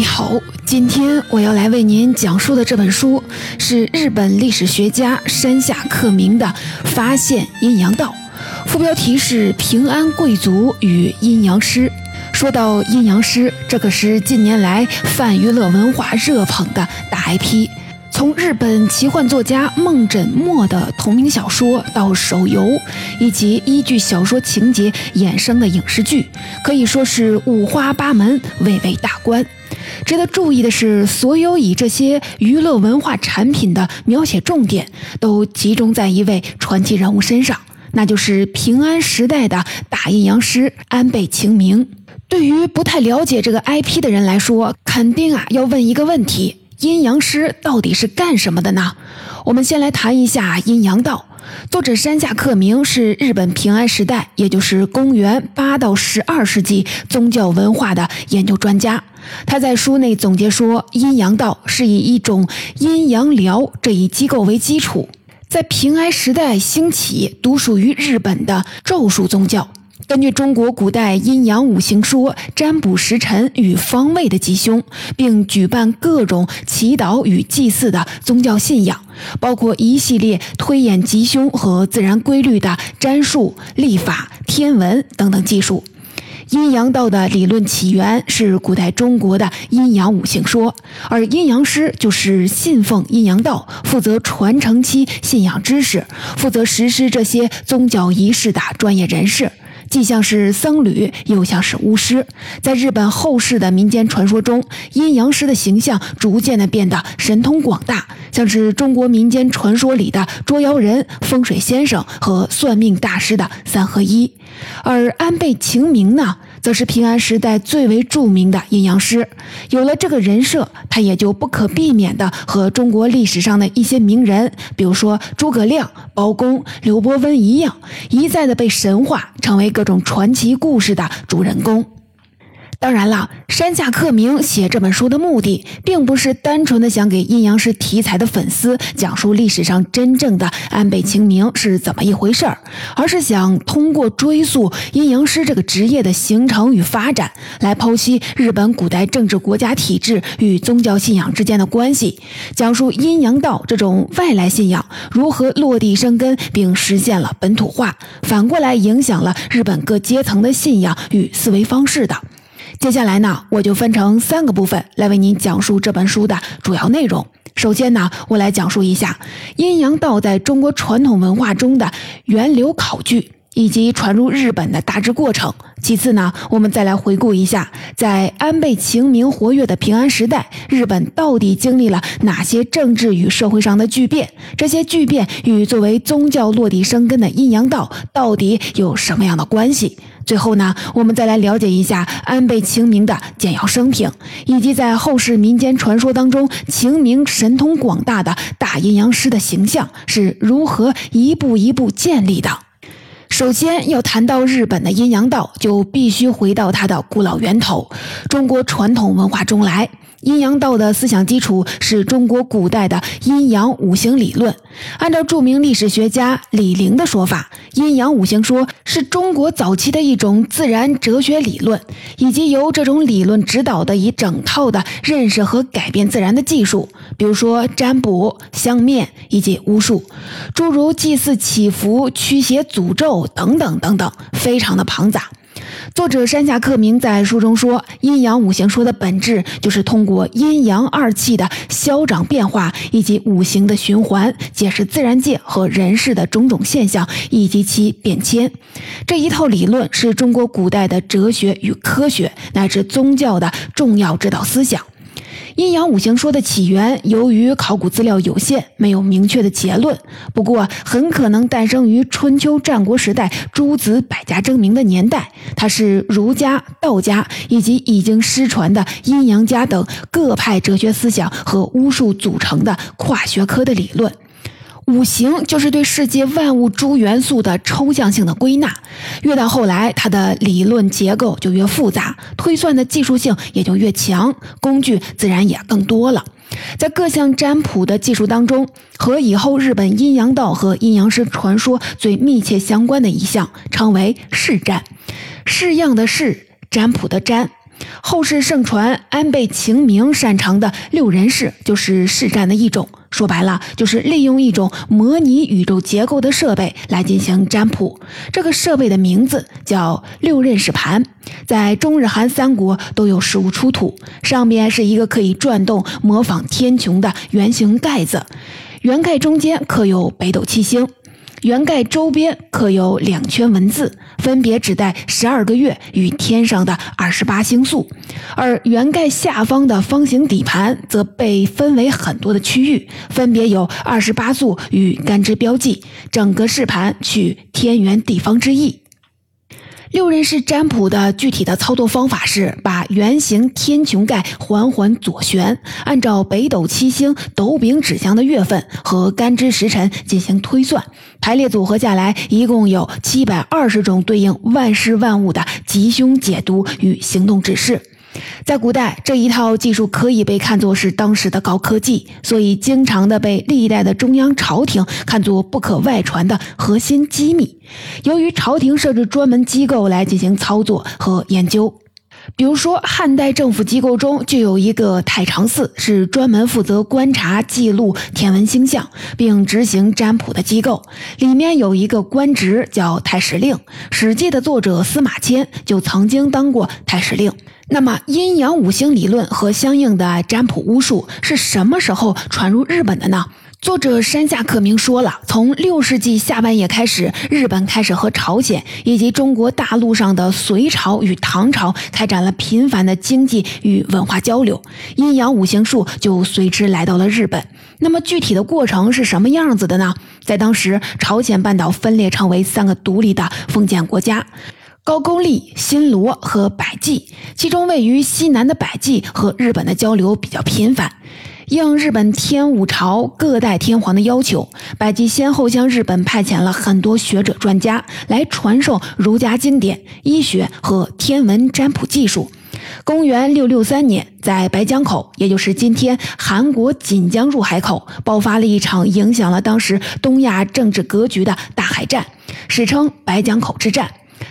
你好，今天我要来为您讲述的这本书是日本历史学家山下克明的《发现阴阳道》，副标题是“平安贵族与阴阳师”。说到阴阳师，这可是近年来泛娱乐文化热捧的大 IP。从日本奇幻作家梦枕墨的同名小说到手游，以及依据小说情节衍生的影视剧，可以说是五花八门，蔚为大观。值得注意的是，所有以这些娱乐文化产品的描写重点，都集中在一位传奇人物身上，那就是平安时代的大阴阳师安倍晴明。对于不太了解这个 IP 的人来说，肯定啊要问一个问题。阴阳师到底是干什么的呢？我们先来谈一下阴阳道。作者山下克明是日本平安时代，也就是公元八到十二世纪宗教文化的研究专家。他在书内总结说，阴阳道是以一种阴阳疗这一机构为基础，在平安时代兴起，独属于日本的咒术宗教。根据中国古代阴阳五行说，占卜时辰与方位的吉凶，并举办各种祈祷与祭祀的宗教信仰，包括一系列推演吉凶和自然规律的占术、历法、天文等等技术。阴阳道的理论起源是古代中国的阴阳五行说，而阴阳师就是信奉阴阳道、负责传承其信仰知识、负责实施这些宗教仪式的专业人士。既像是僧侣，又像是巫师。在日本后世的民间传说中，阴阳师的形象逐渐的变得神通广大，像是中国民间传说里的捉妖人、风水先生和算命大师的三合一。而安倍晴明呢？则是平安时代最为著名的阴阳师，有了这个人设，他也就不可避免的和中国历史上的一些名人，比如说诸葛亮、包公、刘伯温一样，一再的被神话，成为各种传奇故事的主人公。当然了，山下克明写这本书的目的，并不是单纯的想给阴阳师题材的粉丝讲述历史上真正的安倍晴明是怎么一回事儿，而是想通过追溯阴阳师这个职业的形成与发展，来剖析日本古代政治国家体制与宗教信仰之间的关系，讲述阴阳道这种外来信仰如何落地生根，并实现了本土化，反过来影响了日本各阶层的信仰与思维方式的。接下来呢，我就分成三个部分来为您讲述这本书的主要内容。首先呢，我来讲述一下阴阳道在中国传统文化中的源流考据。以及传入日本的大致过程。其次呢，我们再来回顾一下，在安倍晴明活跃的平安时代，日本到底经历了哪些政治与社会上的巨变？这些巨变与作为宗教落地生根的阴阳道到底有什么样的关系？最后呢，我们再来了解一下安倍晴明的简要生平，以及在后世民间传说当中，晴明神通广大的大阴阳师的形象是如何一步一步建立的。首先要谈到日本的阴阳道，就必须回到它的古老源头——中国传统文化中来。阴阳道的思想基础是中国古代的阴阳五行理论。按照著名历史学家李陵的说法，阴阳五行说是中国早期的一种自然哲学理论，以及由这种理论指导的一整套的认识和改变自然的技术，比如说占卜、相面以及巫术，诸如祭祀、祈福、驱邪、诅咒等等等等，非常的庞杂。作者山下克明在书中说，阴阳五行说的本质就是通过阴阳二气的消长变化以及五行的循环，解释自然界和人世的种种现象以及其变迁。这一套理论是中国古代的哲学与科学乃至宗教的重要指导思想。阴阳五行说的起源，由于考古资料有限，没有明确的结论。不过，很可能诞生于春秋战国时代诸子百家争鸣的年代。它是儒家、道家以及已经失传的阴阳家等各派哲学思想和巫术组成的跨学科的理论。五行就是对世界万物诸元素的抽象性的归纳，越到后来，它的理论结构就越复杂，推算的技术性也就越强，工具自然也更多了。在各项占卜的技术当中，和以后日本阴阳道和阴阳师传说最密切相关的一项，称为试占，式样的式，占卜的占。后世盛传安倍晴明擅长的六人式就是试占的一种。说白了，就是利用一种模拟宇宙结构的设备来进行占卜。这个设备的名字叫六壬式盘，在中日韩三国都有实物出土。上面是一个可以转动、模仿天穹的圆形盖子，圆盖中间刻有北斗七星。圆盖周边刻有两圈文字，分别指代十二个月与天上的二十八星宿；而圆盖下方的方形底盘则被分为很多的区域，分别有二十八宿与干支标记。整个饰盘取天圆地方之意。六壬式占卜的具体的操作方法是：把圆形天穹盖缓缓左旋，按照北斗七星斗柄指向的月份和干支时辰进行推算，排列组合下来，一共有七百二十种对应万事万物的吉凶解读与行动指示。在古代，这一套技术可以被看作是当时的高科技，所以经常的被历代的中央朝廷看作不可外传的核心机密。由于朝廷设置专门机构来进行操作和研究，比如说汉代政府机构中就有一个太常寺，是专门负责观察记录天文星象并执行占卜的机构，里面有一个官职叫太史令。《史记》的作者司马迁就曾经当过太史令。那么，阴阳五行理论和相应的占卜巫术是什么时候传入日本的呢？作者山下克明说了，从六世纪下半叶开始，日本开始和朝鲜以及中国大陆上的隋朝与唐朝开展了频繁的经济与文化交流，阴阳五行术就随之来到了日本。那么，具体的过程是什么样子的呢？在当时，朝鲜半岛分裂成为三个独立的封建国家。高句丽、新罗和百济，其中位于西南的百济和日本的交流比较频繁。应日本天武朝各代天皇的要求，百济先后向日本派遣了很多学者专家来传授儒家经典、医学和天文占卜技术。公元六六三年，在白江口，也就是今天韩国锦江入海口，爆发了一场影响了当时东亚政治格局的大海战，史称白江口之战。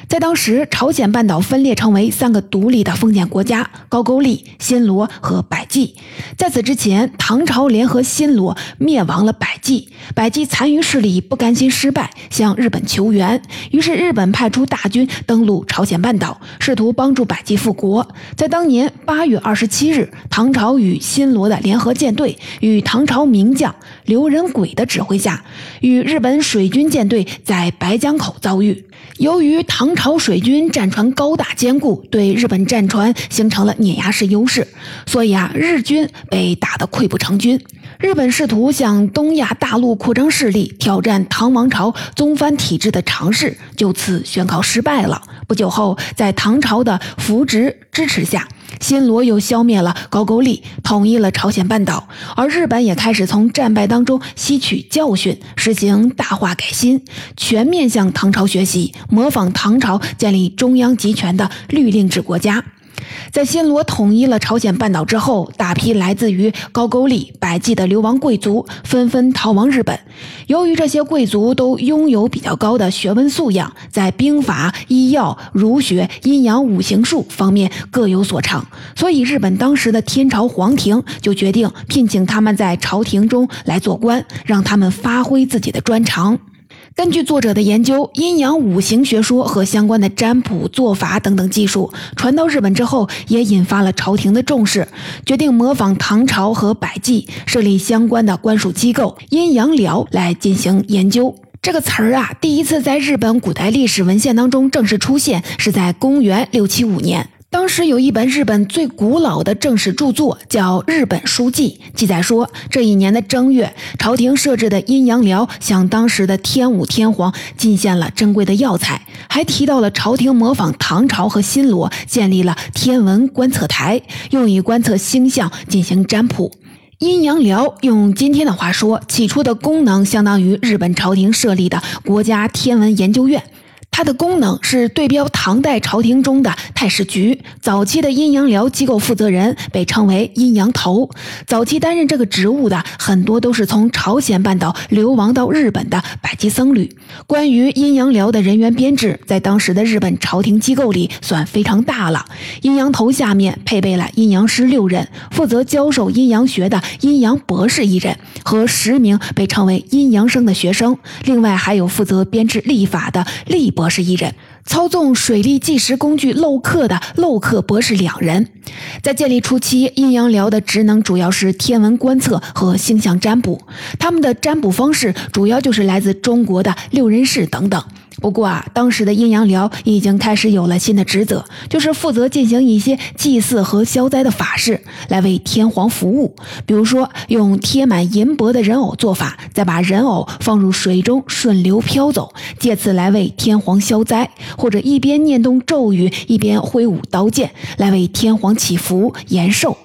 在当时，朝鲜半岛分裂成为三个独立的封建国家：高句丽、新罗和百济。在此之前，唐朝联合新罗灭亡了百济，百济残余势力不甘心失败，向日本求援。于是，日本派出大军登陆朝鲜半岛，试图帮助百济复国。在当年八月二十七日，唐朝与新罗的联合舰队，与唐朝名将刘仁轨的指挥下，与日本水军舰队在白江口遭遇。由于唐朝水军战船高大坚固，对日本战船形成了碾压式优势，所以啊，日军被打得溃不成军。日本试图向东亚大陆扩张势力，挑战唐王朝宗藩体制的尝试，就此宣告失败了。不久后，在唐朝的扶植支持下。新罗又消灭了高句丽，统一了朝鲜半岛，而日本也开始从战败当中吸取教训，实行大化改新，全面向唐朝学习，模仿唐朝建立中央集权的律令制国家。在新罗统一了朝鲜半岛之后，大批来自于高句丽、百济的流亡贵族纷纷逃亡日本。由于这些贵族都拥有比较高的学问素养，在兵法、医药、儒学、阴阳五行术方面各有所长，所以日本当时的天朝皇庭就决定聘请他们在朝廷中来做官，让他们发挥自己的专长。根据作者的研究，阴阳五行学说和相关的占卜做法等等技术传到日本之后，也引发了朝廷的重视，决定模仿唐朝和百济设立相关的官署机构阴阳寮来进行研究。这个词儿啊，第一次在日本古代历史文献当中正式出现，是在公元六七五年。当时有一本日本最古老的正史著作，叫《日本书记》，记载说，这一年的正月，朝廷设置的阴阳寮向当时的天武天皇进献了珍贵的药材，还提到了朝廷模仿唐朝和新罗建立了天文观测台，用以观测星象进行占卜。阴阳寮用今天的话说，起初的功能相当于日本朝廷设立的国家天文研究院。它的功能是对标唐代朝廷中的太史局。早期的阴阳寮机构负责人被称为阴阳头。早期担任这个职务的很多都是从朝鲜半岛流亡到日本的百济僧侣。关于阴阳寮的人员编制，在当时的日本朝廷机构里算非常大了。阴阳头下面配备了阴阳师六人，负责教授阴阳学的阴阳博士一人和十名被称为阴阳生的学生，另外还有负责编制历法的历博士一人，操纵水利计时工具漏刻的漏刻博士两人。在建立初期，阴阳寮的职能主要是天文观测和星象占卜，他们的占卜方式主要就是来自中国的六人氏等等。不过啊，当时的阴阳寮已经开始有了新的职责，就是负责进行一些祭祀和消灾的法事，来为天皇服务。比如说，用贴满银箔的人偶做法，再把人偶放入水中顺流漂走，借此来为天皇消灾；或者一边念动咒语，一边挥舞刀剑，来为天皇祈福延寿。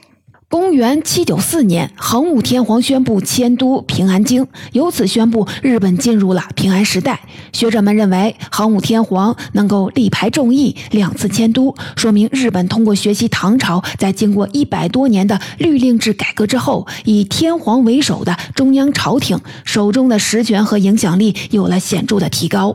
公元七九四年，桓武天皇宣布迁都平安京，由此宣布日本进入了平安时代。学者们认为，桓武天皇能够力排众议，两次迁都，说明日本通过学习唐朝，在经过一百多年的律令制改革之后，以天皇为首的中央朝廷手中的实权和影响力有了显著的提高。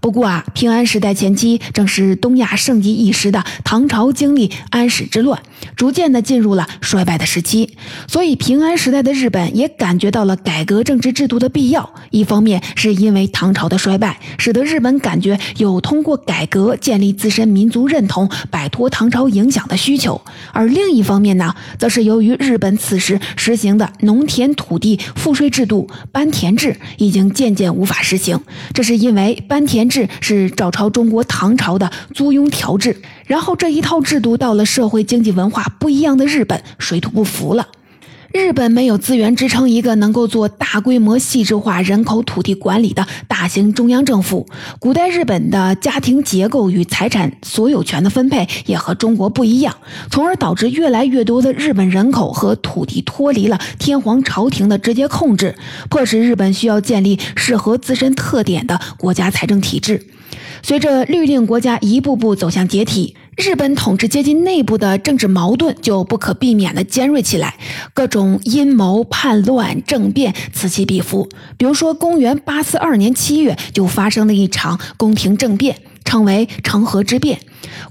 不过啊，平安时代前期正是东亚盛极一时的唐朝经历安史之乱，逐渐的进入了衰败的时期，所以平安时代的日本也感觉到了改革政治制度的必要。一方面是因为唐朝的衰败，使得日本感觉有通过改革建立自身民族认同、摆脱唐朝影响的需求；而另一方面呢，则是由于日本此时实行的农田土地赋税制度班田制已经渐渐无法实行，这是因为班田。制是照抄中国唐朝的租庸调制，然后这一套制度到了社会经济文化不一样的日本，水土不服了。日本没有资源支撑一个能够做大规模细致化人口土地管理的大型中央政府。古代日本的家庭结构与财产所有权的分配也和中国不一样，从而导致越来越多的日本人口和土地脱离了天皇朝廷的直接控制，迫使日本需要建立适合自身特点的国家财政体制。随着律令国家一步步走向解体，日本统治阶级内部的政治矛盾就不可避免地尖锐起来，各种阴谋、叛乱、政变此起彼伏。比如说，公元八四二年七月就发生了一场宫廷政变，称为成和之变。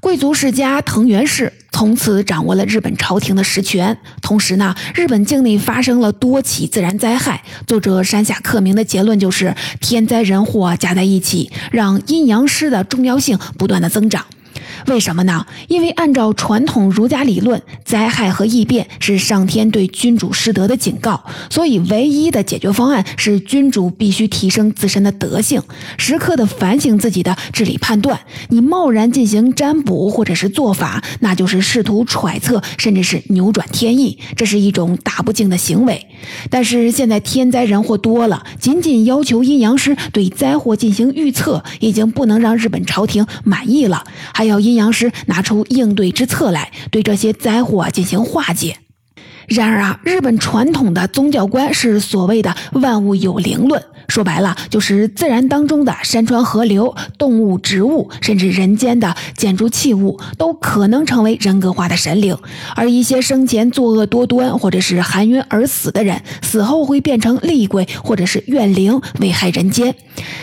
贵族世家藤原氏从此掌握了日本朝廷的实权。同时呢，日本境内发生了多起自然灾害。作者山下克明的结论就是：天灾人祸加在一起，让阴阳师的重要性不断的增长。为什么呢？因为按照传统儒家理论，灾害和异变是上天对君主失德的警告，所以唯一的解决方案是君主必须提升自身的德性，时刻的反省自己的治理判断。你贸然进行占卜或者是做法，那就是试图揣测，甚至是扭转天意，这是一种大不敬的行为。但是现在天灾人祸多了，仅仅要求阴阳师对灾祸进行预测，已经不能让日本朝廷满意了，还要阴阳师拿出应对之策来，对这些灾祸进行化解。然而啊，日本传统的宗教观是所谓的万物有灵论。说白了，就是自然当中的山川河流、动物、植物，甚至人间的建筑器物，都可能成为人格化的神灵。而一些生前作恶多端或者是含冤而死的人，死后会变成厉鬼或者是怨灵，危害人间。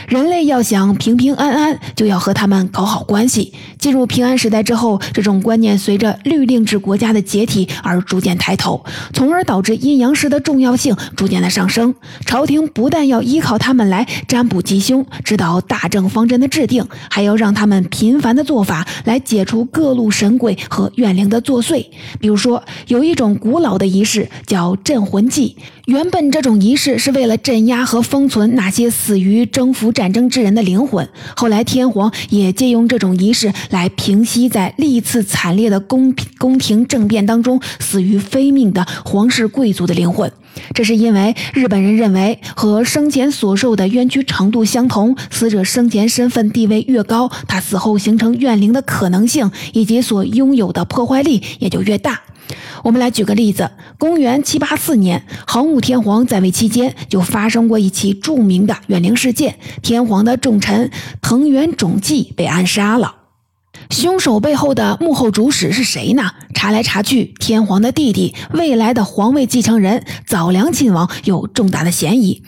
人类要想平平安安，就要和他们搞好关系。进入平安时代之后，这种观念随着律令制国家的解体而逐渐抬头，从而导致阴阳师的重要性逐渐的上升。朝廷不但要依靠靠他们来占卜吉凶，指导大政方针的制定，还要让他们频繁的做法来解除各路神鬼和怨灵的作祟。比如说，有一种古老的仪式叫镇魂祭。原本这种仪式是为了镇压和封存那些死于征服战争之人的灵魂。后来天皇也借用这种仪式来平息在历次惨烈的宫宫廷政变当中死于非命的皇室贵族的灵魂。这是因为日本人认为，和生前所受的冤屈程度相同，死者生前身份地位越高，他死后形成怨灵的可能性以及所拥有的破坏力也就越大。我们来举个例子，公元七八四年，桓武天皇在位期间，就发生过一起著名的远陵事件，天皇的重臣藤原种纪被暗杀了。凶手背后的幕后主使是谁呢？查来查去，天皇的弟弟，未来的皇位继承人早良亲王有重大的嫌疑。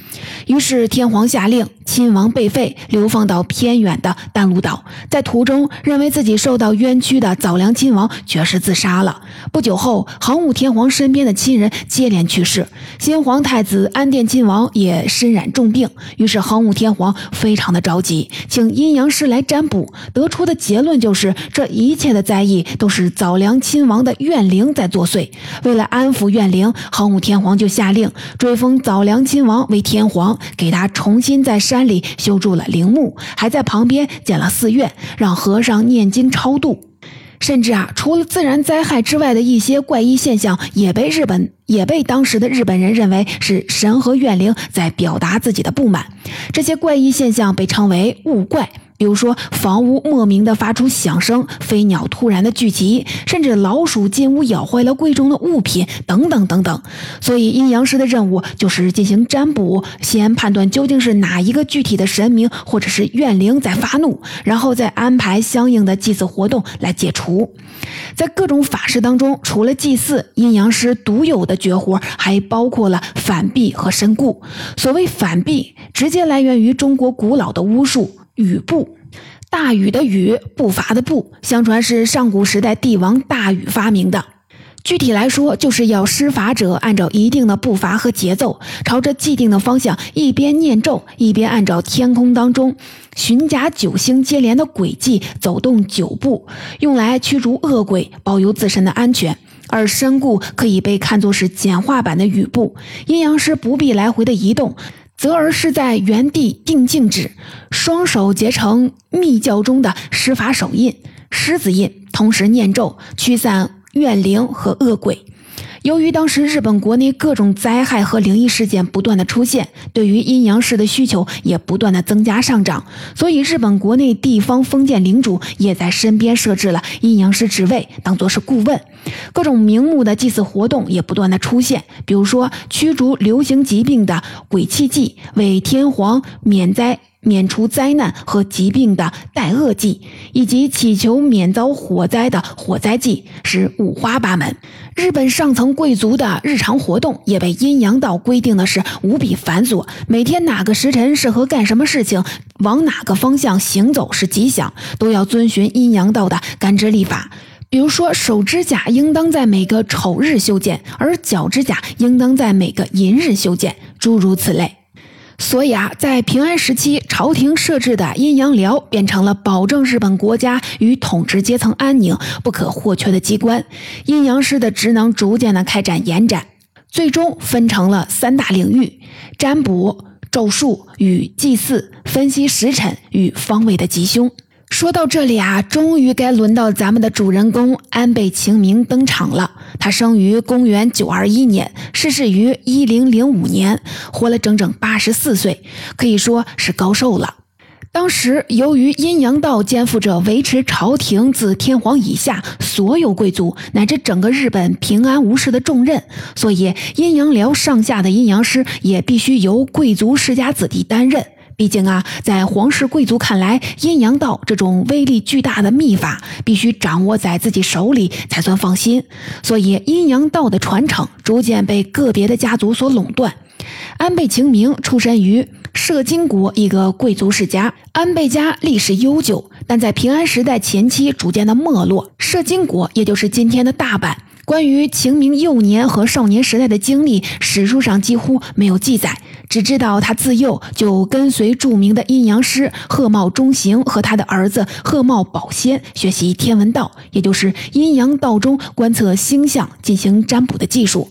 于是天皇下令，亲王被废，流放到偏远的淡路岛。在途中，认为自己受到冤屈的早良亲王绝食自杀了。不久后，桓武天皇身边的亲人接连去世，新皇太子安殿亲王也身染重病。于是桓武天皇非常的着急，请阴阳师来占卜，得出的结论就是。这一切的灾异都是早良亲王的怨灵在作祟。为了安抚怨灵，桓武天皇就下令追封早良亲王为天皇，给他重新在山山里修筑了陵墓，还在旁边建了寺院，让和尚念经超度。甚至啊，除了自然灾害之外的一些怪异现象，也被日本也被当时的日本人认为是神和怨灵在表达自己的不满。这些怪异现象被称为物怪。比如说，房屋莫名的发出响声，飞鸟突然的聚集，甚至老鼠进屋咬坏了柜中的物品，等等等等。所以，阴阳师的任务就是进行占卜，先判断究竟是哪一个具体的神明或者是怨灵在发怒，然后再安排相应的祭祀活动来解除。在各种法事当中，除了祭祀，阴阳师独有的绝活还包括了反避和身故。所谓反避，直接来源于中国古老的巫术。雨步，大禹的禹，步伐的步，相传是上古时代帝王大禹发明的。具体来说，就是要施法者按照一定的步伐和节奏，朝着既定的方向，一边念咒，一边按照天空当中寻甲九星接连的轨迹走动九步，用来驱逐恶鬼，保佑自身的安全。而身故可以被看作是简化版的雨步，阴阳师不必来回的移动。则而是在原地定静止，双手结成密教中的施法手印——狮子印，同时念咒，驱散怨灵和恶鬼。由于当时日本国内各种灾害和灵异事件不断的出现，对于阴阳师的需求也不断的增加上涨，所以日本国内地方封建领主也在身边设置了阴阳师职位，当做是顾问。各种名目的祭祀活动也不断的出现，比如说驱逐流行疾病的鬼气祭，为天皇免灾。免除灾难和疾病的带恶祭，以及祈求免遭火灾的火灾祭，是五花八门。日本上层贵族的日常活动也被阴阳道规定的是无比繁琐。每天哪个时辰适合干什么事情，往哪个方向行走是吉祥，都要遵循阴阳道的干支历法。比如说，手指甲应当在每个丑日修剪，而脚指甲应当在每个寅日修剪，诸如此类。所以啊，在平安时期，朝廷设置的阴阳寮变成了保证日本国家与统治阶层安宁不可或缺的机关。阴阳师的职能逐渐的开展延展，最终分成了三大领域：占卜、咒术与祭祀，分析时辰与方位的吉凶。说到这里啊，终于该轮到咱们的主人公安倍晴明登场了。他生于公元九二一年，逝世于一零零五年，活了整整八十四岁，可以说是高寿了。当时由于阴阳道肩负着维持朝廷自天皇以下所有贵族乃至整个日本平安无事的重任，所以阴阳寮上下的阴阳师也必须由贵族世家子弟担任。毕竟啊，在皇室贵族看来，阴阳道这种威力巨大的秘法必须掌握在自己手里才算放心，所以阴阳道的传承逐渐被个别的家族所垄断。安倍晴明出身于摄津国一个贵族世家，安倍家历史悠久，但在平安时代前期逐渐的没落。摄津国也就是今天的大阪，关于秦明幼年和少年时代的经历，史书上几乎没有记载。只知道他自幼就跟随著名的阴阳师贺茂中行和他的儿子贺茂宝仙学习天文道，也就是阴阳道中观测星象、进行占卜的技术。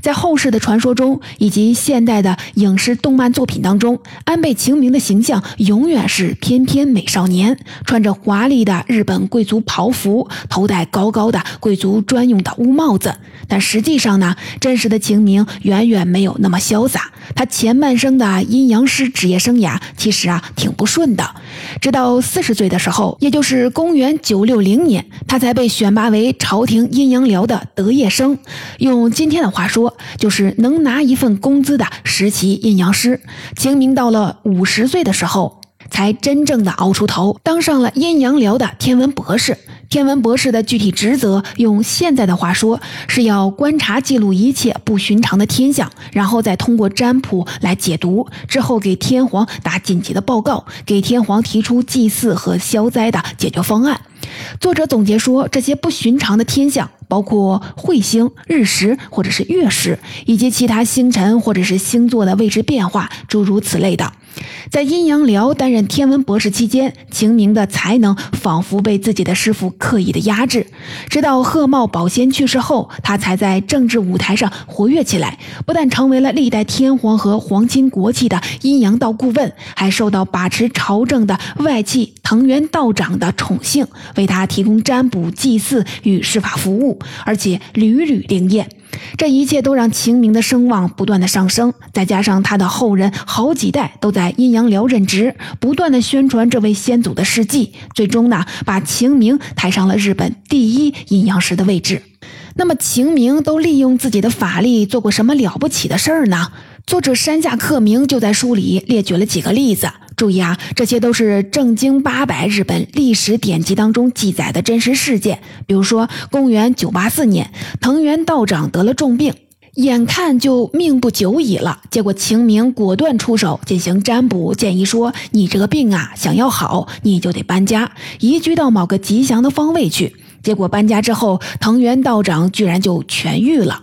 在后世的传说中，以及现代的影视动漫作品当中，安倍晴明的形象永远是翩翩美少年，穿着华丽的日本贵族袍服，头戴高高的贵族专用的乌帽子。但实际上呢，真实的晴明远远没有那么潇洒。他前半生的阴阳师职业生涯其实啊挺不顺的，直到四十岁的时候，也就是公元九六零年，他才被选拔为朝廷阴阳寮的得业生。用今天的话说，就是能拿一份工资的实习阴阳师。晴明到了五十岁的时候，才真正的熬出头，当上了阴阳寮的天文博士。天文博士的具体职责，用现在的话说，是要观察记录一切不寻常的天象，然后再通过占卜来解读，之后给天皇打紧急的报告，给天皇提出祭祀和消灾的解决方案。作者总结说，这些不寻常的天象，包括彗星、日食或者是月食，以及其他星辰或者是星座的位置变化，诸如此类的。在阴阳寮担任天文博士期间，晴明的才能仿佛被自己的师傅刻意的压制。直到鹤茂保仙去世后，他才在政治舞台上活跃起来。不但成为了历代天皇和皇亲国戚的阴阳道顾问，还受到把持朝政的外戚藤原道长的宠幸，为他提供占卜、祭祀与施法服务，而且屡屡灵验。这一切都让晴明的声望不断的上升，再加上他的后人好几代都在阴阳寮任职，不断的宣传这位先祖的事迹，最终呢，把晴明抬上了日本第一阴阳师的位置。那么，晴明都利用自己的法力做过什么了不起的事儿呢？作者山下克明就在书里列举了几个例子。注意啊，这些都是正经八百日本历史典籍当中记载的真实事件。比如说，公元九八四年，藤原道长得了重病，眼看就命不久矣了。结果晴明果断出手进行占卜，建议说：“你这个病啊，想要好，你就得搬家，移居到某个吉祥的方位去。”结果搬家之后，藤原道长居然就痊愈了。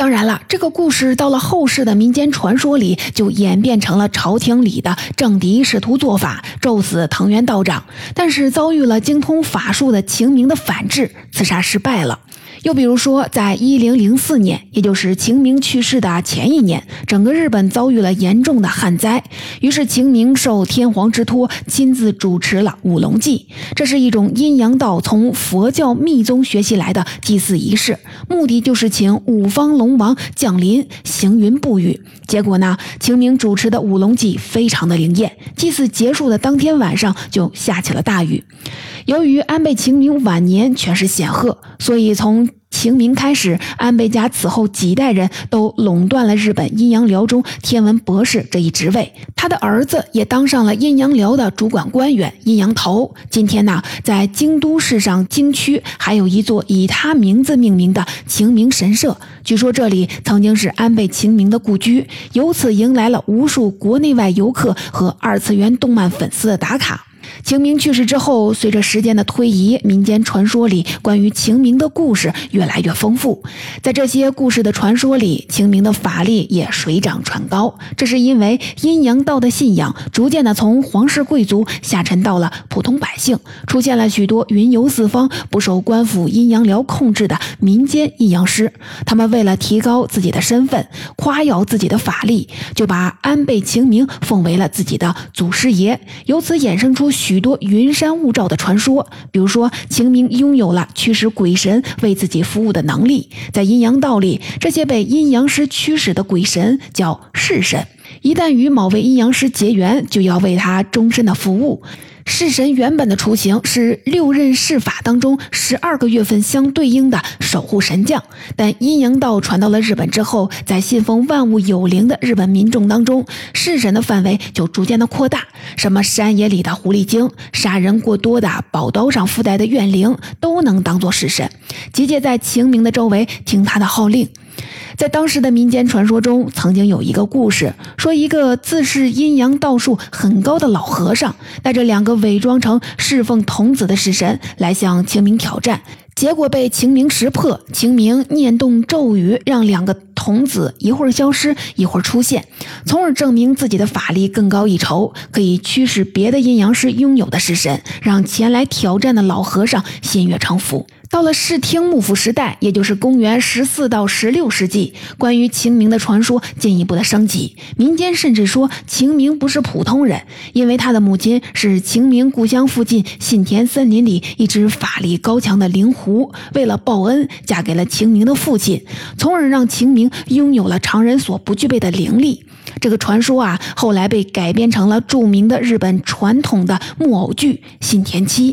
当然了，这个故事到了后世的民间传说里，就演变成了朝廷里的政敌试图做法，咒死藤原道长，但是遭遇了精通法术的秦明的反制，刺杀失败了。又比如说，在一零零四年，也就是晴明去世的前一年，整个日本遭遇了严重的旱灾。于是晴明受天皇之托，亲自主持了五龙祭。这是一种阴阳道从佛教密宗学习来的祭祀仪式，目的就是请五方龙王降临，行云布雨。结果呢，晴明主持的五龙祭非常的灵验，祭祀结束的当天晚上就下起了大雨。由于安倍晴明晚年权势显赫，所以从晴明开始，安倍家此后几代人都垄断了日本阴阳寮中天文博士这一职位。他的儿子也当上了阴阳寮的主管官员阴阳头。今天呢，在京都市上京区还有一座以他名字命名的晴明神社，据说这里曾经是安倍晴明的故居，由此迎来了无数国内外游客和二次元动漫粉丝的打卡。晴明去世之后，随着时间的推移，民间传说里关于晴明的故事越来越丰富。在这些故事的传说里，晴明的法力也水涨船高。这是因为阴阳道的信仰逐渐的从皇室贵族下沉到了普通百姓，出现了许多云游四方、不受官府阴阳寮控制的民间阴阳师。他们为了提高自己的身份，夸耀自己的法力，就把安倍晴明奉为了自己的祖师爷，由此衍生出。许多云山雾罩的传说，比如说秦明拥有了驱使鬼神为自己服务的能力。在阴阳道里，这些被阴阳师驱使的鬼神叫式神，一旦与某位阴阳师结缘，就要为他终身的服务。式神原本的雏形是六壬世法当中十二个月份相对应的守护神将，但阴阳道传到了日本之后，在信奉万物有灵的日本民众当中，式神的范围就逐渐的扩大，什么山野里的狐狸精、杀人过多的宝刀上附带的怨灵，都能当做式神，集结在晴明的周围，听他的号令。在当时的民间传说中，曾经有一个故事，说一个自恃阴阳道术很高的老和尚，带着两个伪装成侍奉童子的式神来向晴明挑战，结果被晴明识破。晴明念动咒语，让两个童子一会儿消失，一会儿出现，从而证明自己的法力更高一筹，可以驱使别的阴阳师拥有的式神，让前来挑战的老和尚心悦诚服。到了室町幕府时代，也就是公元十四到十六世纪，关于秦明的传说进一步的升级。民间甚至说秦明不是普通人，因为他的母亲是秦明故乡附近信田森林里一只法力高强的灵狐，为了报恩，嫁给了秦明的父亲，从而让秦明拥有了常人所不具备的灵力。这个传说啊，后来被改编成了著名的日本传统的木偶剧《信田七》。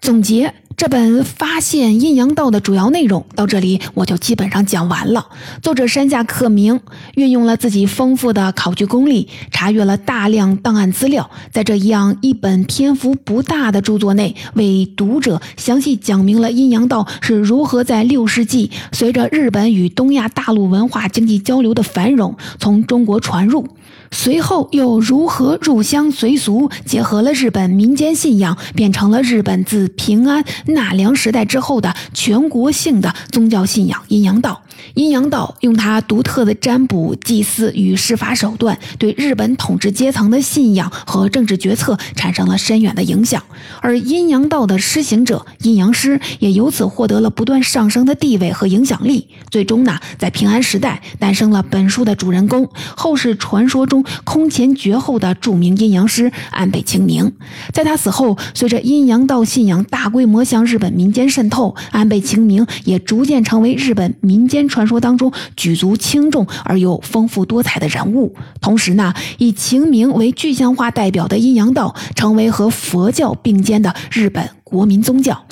总结。这本发现阴阳道的主要内容到这里我就基本上讲完了。作者山下克明运用了自己丰富的考据功力，查阅了大量档案资料，在这样一本篇幅不大的著作内，为读者详细讲明了阴阳道是如何在六世纪随着日本与东亚大陆文化经济交流的繁荣，从中国传入。随后又如何入乡随俗，结合了日本民间信仰，变成了日本自平安纳凉时代之后的全国性的宗教信仰——阴阳道。阴阳道用它独特的占卜、祭祀与施法手段，对日本统治阶层的信仰和政治决策产生了深远的影响。而阴阳道的施行者阴阳师也由此获得了不断上升的地位和影响力。最终呢，在平安时代诞生了本书的主人公，后世传说中空前绝后的著名阴阳师安倍晴明。在他死后，随着阴阳道信仰大规模向日本民间渗透，安倍晴明也逐渐成为日本民间。传说当中举足轻重而又丰富多彩的人物，同时呢，以晴明为具象化代表的阴阳道，成为和佛教并肩的日本国民宗教。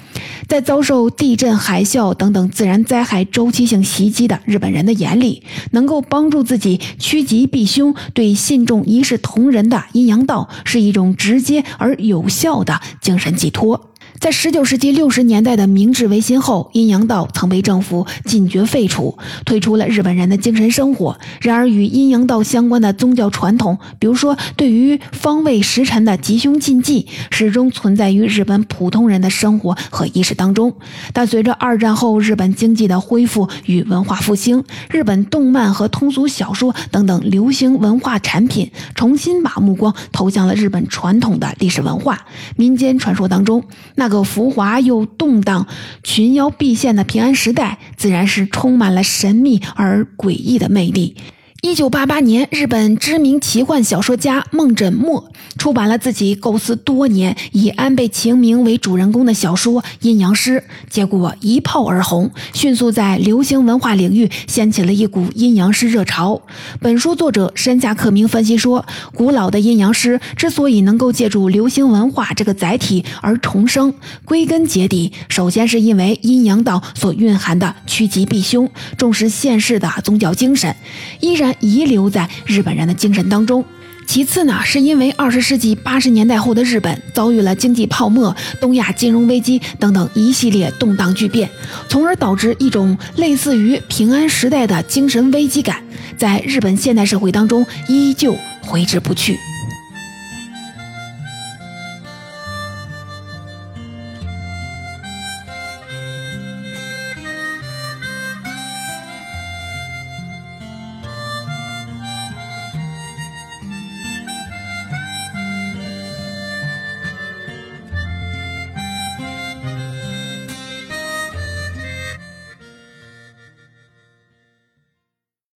在遭受地震、海啸等等自然灾害周期性袭击的日本人的眼里，能够帮助自己趋吉避凶、对信众一视同仁的阴阳道，是一种直接而有效的精神寄托。在十九世纪六十年代的明治维新后，阴阳道曾被政府禁绝废除，退出了日本人的精神生活。然而，与阴阳道相关的宗教传统，比如说对于方位时辰的吉凶禁忌，始终存在于日本普通人的生活和意识当中。但随着二战后日本经济的恢复与文化复兴，日本动漫和通俗小说等等流行文化产品重新把目光投向了日本传统的历史文化、民间传说当中。那个浮华又动荡、群妖毕现的平安时代，自然是充满了神秘而诡异的魅力。一九八八年，日本知名奇幻小说家梦枕墨出版了自己构思多年、以安倍晴明为主人公的小说《阴阳师》，结果一炮而红，迅速在流行文化领域掀起了一股阴阳师热潮。本书作者山下克明分析说，古老的阴阳师之所以能够借助流行文化这个载体而重生，归根结底，首先是因为阴阳道所蕴含的趋吉避凶、重视现世的宗教精神，依然遗留在日本人的精神当中。其次呢，是因为二十世纪八十年代后的日本遭遇了经济泡沫、东亚金融危机等等一系列动荡巨变，从而导致一种类似于平安时代的精神危机感，在日本现代社会当中依旧挥之不去。